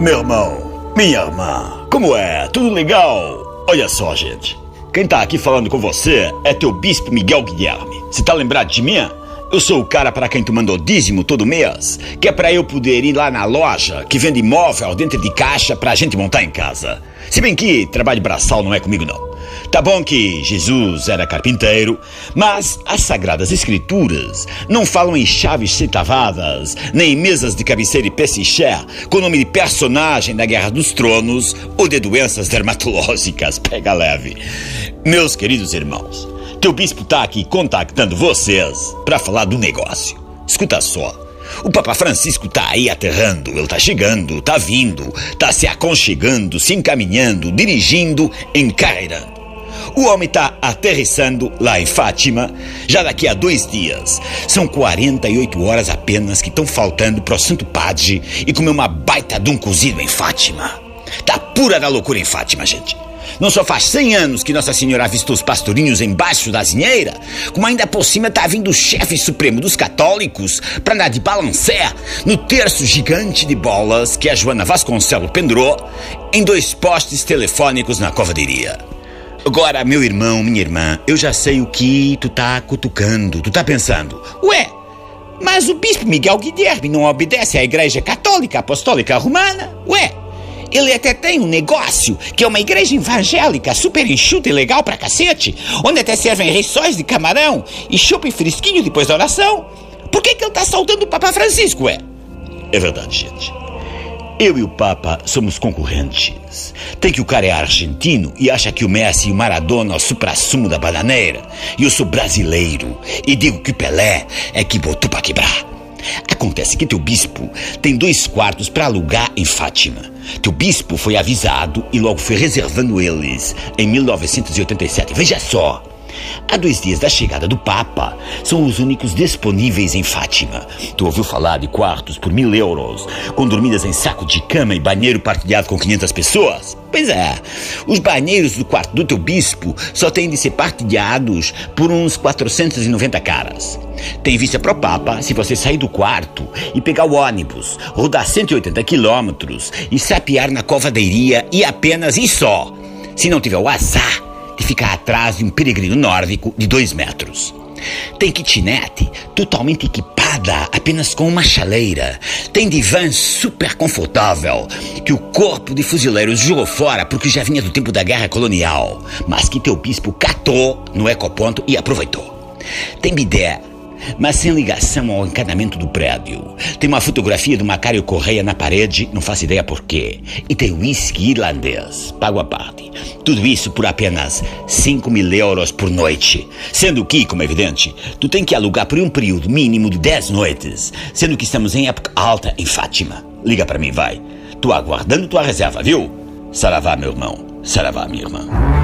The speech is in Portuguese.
Meu irmão, minha irmã, como é? Tudo legal? Olha só, gente. Quem tá aqui falando com você é teu bispo Miguel Guilherme. Você tá lembrado de mim? Eu sou o cara para quem tu mandou dízimo todo mês, que é para eu poder ir lá na loja que vende imóvel dentro de caixa pra gente montar em casa. Se bem que trabalho braçal não é comigo não. Tá bom que Jesus era carpinteiro, mas as Sagradas Escrituras não falam em chaves centavadas, nem em mesas de cabeceira e pessiché com o nome de personagem da Guerra dos Tronos ou de doenças dermatológicas. Pega leve. Meus queridos irmãos, teu bispo tá aqui contactando vocês para falar do negócio. Escuta só. O Papa Francisco tá aí aterrando, ele tá chegando, tá vindo, tá se aconchegando, se encaminhando, dirigindo, encarreirando. O homem está aterrissando lá em Fátima já daqui a dois dias. São 48 horas apenas que estão faltando para o Santo Padre e comer uma baita de um cozido em Fátima. Tá pura da loucura em Fátima, gente. Não só faz 100 anos que Nossa Senhora avistou os pastorinhos embaixo da zinheira, como ainda por cima tá vindo o chefe supremo dos católicos para andar de balancé no terço gigante de bolas que a Joana Vasconcelo pendurou em dois postes telefônicos na covadeiria. Agora, meu irmão, minha irmã, eu já sei o que tu tá cutucando. Tu tá pensando, ué, mas o bispo Miguel Guilherme não obedece à Igreja Católica Apostólica Romana? Ué, ele até tem um negócio, que é uma igreja evangélica super enxuta e legal pra cacete, onde até servem rissóis de camarão e chupa fresquinho depois da oração. Por que, que ele tá saltando o Papa Francisco, ué? É verdade, gente. Eu e o Papa somos concorrentes. Tem que o cara é argentino e acha que o Messi e o Maradona é o supra-sumo da bananeira. E eu sou brasileiro e digo que o Pelé é que botou pra quebrar. Acontece que teu bispo tem dois quartos para alugar em Fátima. Teu bispo foi avisado e logo foi reservando eles em 1987. Veja só. Há dois dias da chegada do Papa, são os únicos disponíveis em Fátima. Tu ouviu falar de quartos por mil euros, com dormidas em saco de cama e banheiro partilhado com 500 pessoas? Pois é, os banheiros do quarto do teu bispo só têm de ser partilhados por uns 490 caras. Tem vista pro Papa se você sair do quarto e pegar o ônibus, rodar 180 quilômetros e sapear na covadeiria e apenas e só. Se não tiver o azar ficar atrás de um peregrino nórdico de dois metros. Tem kitnet totalmente equipada apenas com uma chaleira. Tem divã super confortável que o corpo de fuzileiros jogou fora porque já vinha do tempo da guerra colonial, mas que teu bispo catou no ecoponto e aproveitou. Tem bidé mas sem ligação ao encanamento do prédio. Tem uma fotografia do Macário Correia na parede, não faço ideia porquê. E tem whisky irlandês, pago a parte. Tudo isso por apenas 5 mil euros por noite. Sendo que, como é evidente, tu tem que alugar por um período mínimo de 10 noites. Sendo que estamos em época alta em Fátima. Liga para mim, vai. Tô aguardando tua reserva, viu? Saravá, meu irmão. Saravá, minha irmã.